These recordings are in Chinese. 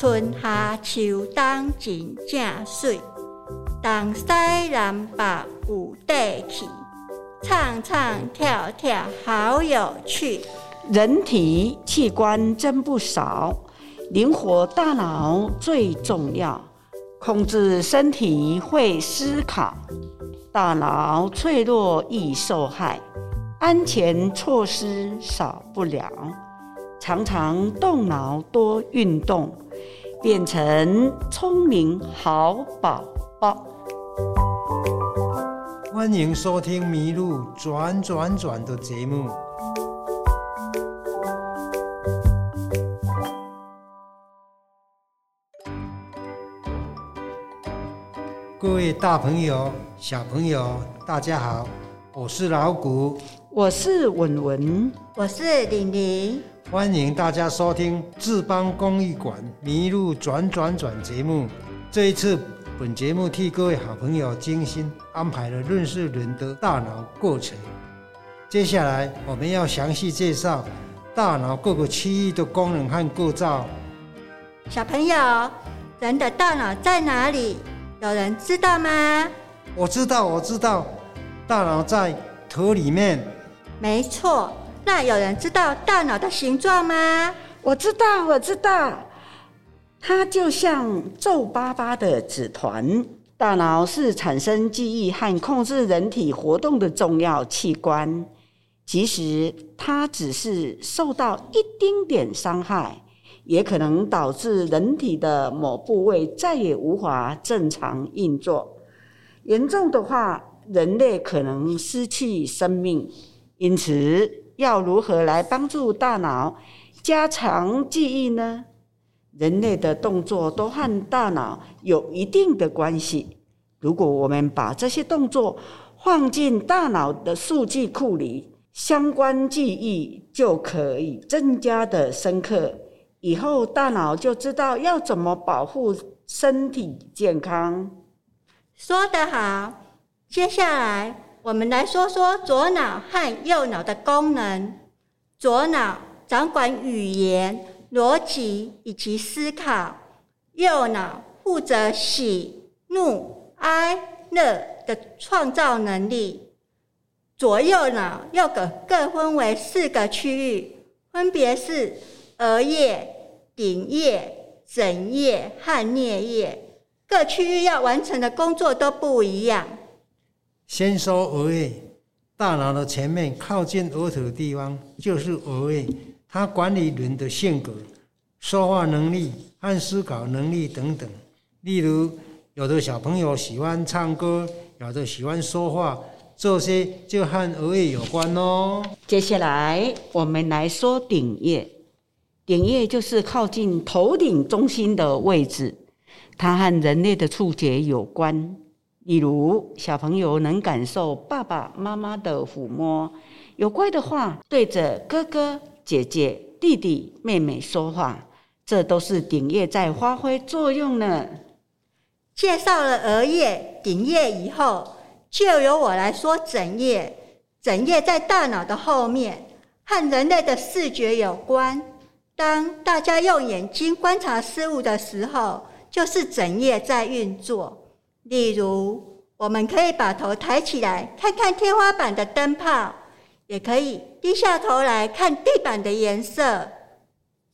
春夏秋冬真正水，东西南北有地气，唱唱跳跳好有趣。人体器官真不少，灵活大脑最重要。控制身体会思考，大脑脆弱易受害，安全措施少不了。常常动脑多运动，变成聪明好宝宝。欢迎收听《迷路转转转》的节目。各位大朋友、小朋友，大家好，我是老谷，我是文文，我是玲玲，欢迎大家收听志邦公益馆《迷路转转转》节目。这一次，本节目替各位好朋友精心安排了认识人的大脑过程。接下来，我们要详细介绍大脑各个区域的功能和构造。小朋友，人的大脑在哪里？有人知道吗？我知道，我知道，大脑在头里面。没错，那有人知道大脑的形状吗？我知道，我知道，它就像皱巴巴的纸团。大脑是产生记忆和控制人体活动的重要器官，即使它只是受到一丁点伤害。也可能导致人体的某部位再也无法正常运作，严重的话，人类可能失去生命。因此，要如何来帮助大脑加强记忆呢？人类的动作都和大脑有一定的关系。如果我们把这些动作放进大脑的数据库里，相关记忆就可以增加的深刻。以后大脑就知道要怎么保护身体健康。说得好，接下来我们来说说左脑和右脑的功能。左脑掌管语言、逻辑以及思考，右脑负责喜、怒、哀、乐的创造能力。左右脑又各各分为四个区域，分别是。额叶、顶叶、枕叶和颞叶各区域要完成的工作都不一样。先说额叶，大脑的前面靠近额头的地方就是额叶，它管理人的性格、说话能力和思考能力等等。例如，有的小朋友喜欢唱歌，有的喜欢说话，这些就和额叶有关哦。接下来，我们来说顶叶。顶叶就是靠近头顶中心的位置，它和人类的触觉有关。例如，小朋友能感受爸爸妈妈的抚摸，有乖的话对着哥哥、姐姐、弟弟、妹妹说话，这都是顶叶在发挥作用呢。介绍了额叶、顶叶以后，就由我来说枕叶。枕叶在大脑的后面，和人类的视觉有关。当大家用眼睛观察事物的时候，就是整叶在运作。例如，我们可以把头抬起来看看天花板的灯泡，也可以低下头来看地板的颜色。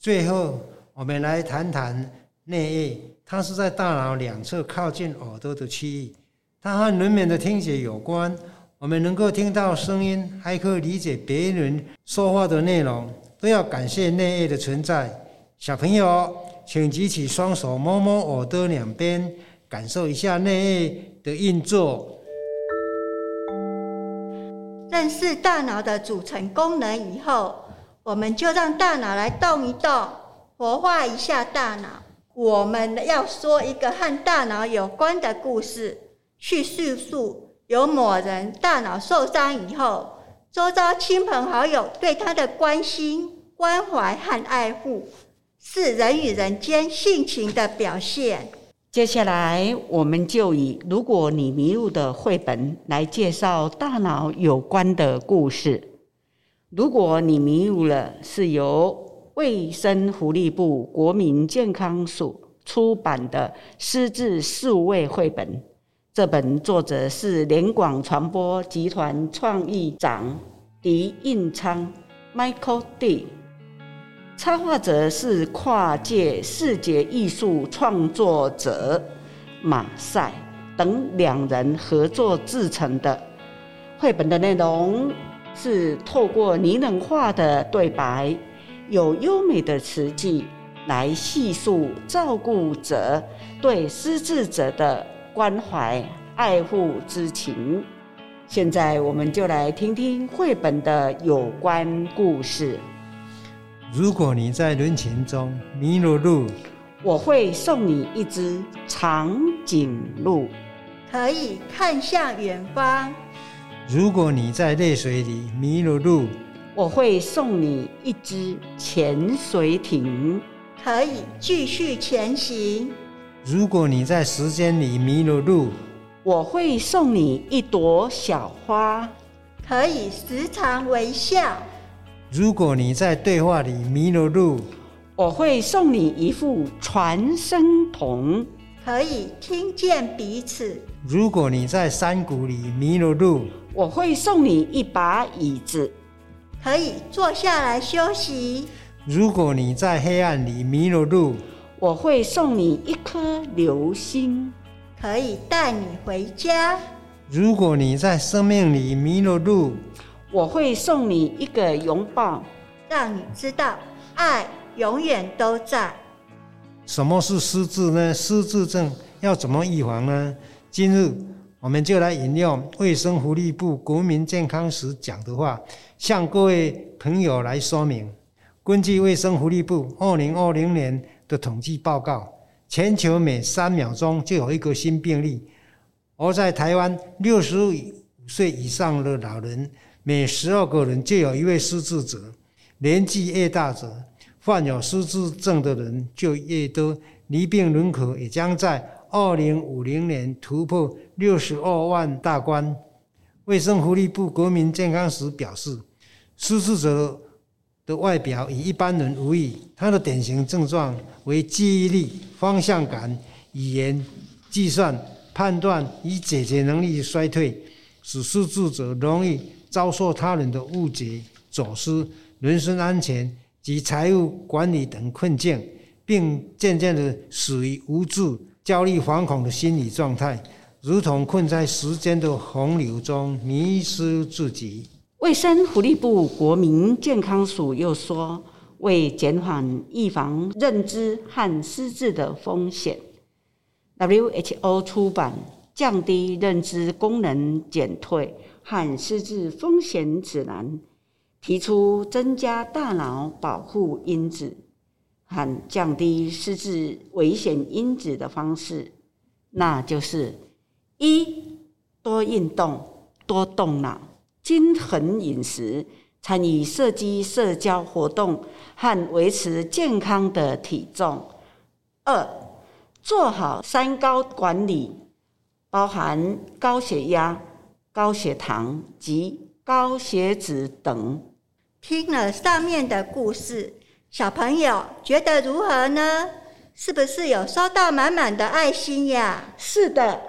最后，我们来谈谈颞叶，它是在大脑两侧靠近耳朵的区域，它和人们的听觉有关。我们能够听到声音，还可以理解别人说话的内容。都要感谢内叶的存在。小朋友，请举起双手，摸摸耳朵两边，感受一下内的运作。认识大脑的组成功能以后，我们就让大脑来动一动，活化一下大脑。我们要说一个和大脑有关的故事，去叙述有某人大脑受伤以后。周遭亲朋好友对他的关心、关怀和爱护，是人与人间性情的表现。接下来，我们就以《如果你迷路》的绘本来介绍大脑有关的故事。如果你迷路了，是由卫生福利部国民健康署出版的《失智四位》绘本。这本作者是联广传播集团创意长狄印昌 （Michael D），插画者是跨界视觉艺术创作者马赛等两人合作制成的。绘本的内容是透过拟人化的对白。有优美的词句来细述照顾者对失智者的关怀、爱护之情。现在，我们就来听听绘本的有关故事。如果你在人群中迷了路，我会送你一只长颈鹿，可以看向远方。如果你在泪水里迷了路，我会送你一只潜水艇，可以继续前行。如果你在时间里迷了路，我会送你一朵小花，可以时常微笑。如果你在对话里迷了路，我会送你一副传声筒，可以听见彼此。如果你在山谷里迷了路，我会送你一把椅子。可以坐下来休息。如果你在黑暗里迷了路，我会送你一颗流星，可以带你回家。如果你在生命里迷了路，我会送你一个拥抱，让你知道爱永远都在。什么是失智呢？失智症要怎么预防呢？今日我们就来引用卫生福利部国民健康时讲的话。向各位朋友来说明，根据卫生福利部二零二零年的统计报告，全球每三秒钟就有一个新病例，而在台湾，六十五岁以上的老人每十二个人就有一位失智者。年纪越大者，患有失智症的人就越多，离病人口也将在二零五零年突破六十二万大关。卫生福利部国民健康署表示。失智者的外表与一般人无异，他的典型症状为记忆力、方向感、语言、计算、判断与解决能力衰退，使失智者容易遭受他人的误解、走失、人身安全及财务管理等困境，并渐渐的属于无助、焦虑、惶恐的心理状态，如同困在时间的洪流中，迷失自己。卫生福利部国民健康署又说，为减缓预防认知和失智的风险，WHO 出版《降低认知功能减退和失智风险指南》，提出增加大脑保护因子和降低失智危险因子的方式，那就是一多运动，多动脑。均衡饮食，参与设计社交活动和维持健康的体重。二，做好三高管理，包含高血压、高血糖及高血脂等。听了上面的故事，小朋友觉得如何呢？是不是有收到满满的爱心呀？是的。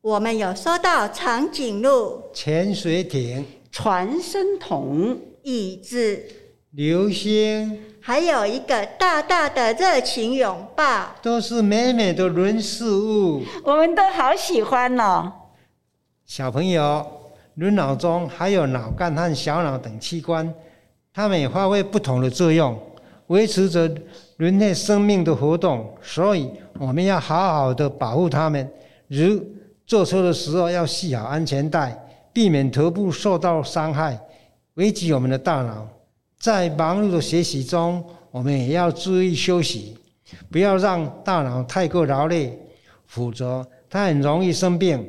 我们有收到长颈鹿、潜水艇、传声筒、椅子、流星，还有一个大大的热情拥抱，都是美美的人事物，我们都好喜欢哦。小朋友，人脑中还有脑干和小脑等器官，它们也发挥不同的作用，维持着人类生命的活动，所以我们要好好的保护它们，如。坐车的时候要系好安全带，避免头部受到伤害，危及我们的大脑。在忙碌的学习中，我们也要注意休息，不要让大脑太过劳累，否则它很容易生病。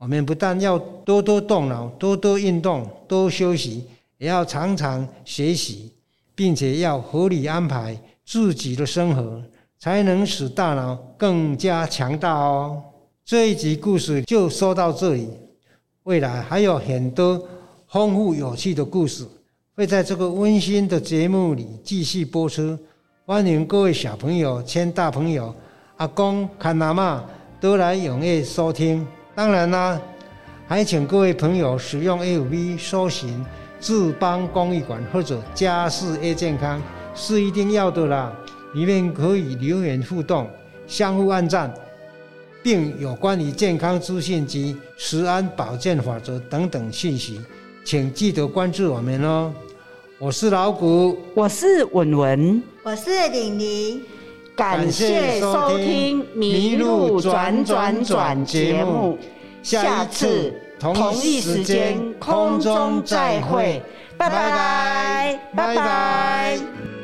我们不但要多多动脑、多多运动、多休息，也要常常学习，并且要合理安排自己的生活，才能使大脑更加强大哦。这一集故事就说到这里，未来还有很多丰富有趣的故事会在这个温馨的节目里继续播出。欢迎各位小朋友、牵大朋友、阿公、看阿妈都来踊跃收听。当然啦，还请各位朋友使用 FB 搜寻智邦公益馆或者家事 A 健康，是一定要的啦。里面可以留言互动，相互按赞，并有关于健康资讯及食安保健法则等等信息，请记得关注我们哦。我是老谷，我是文文，我是玲玲，感谢收听《迷路转转转》节目，下次同一时间空中再会，拜拜，拜拜。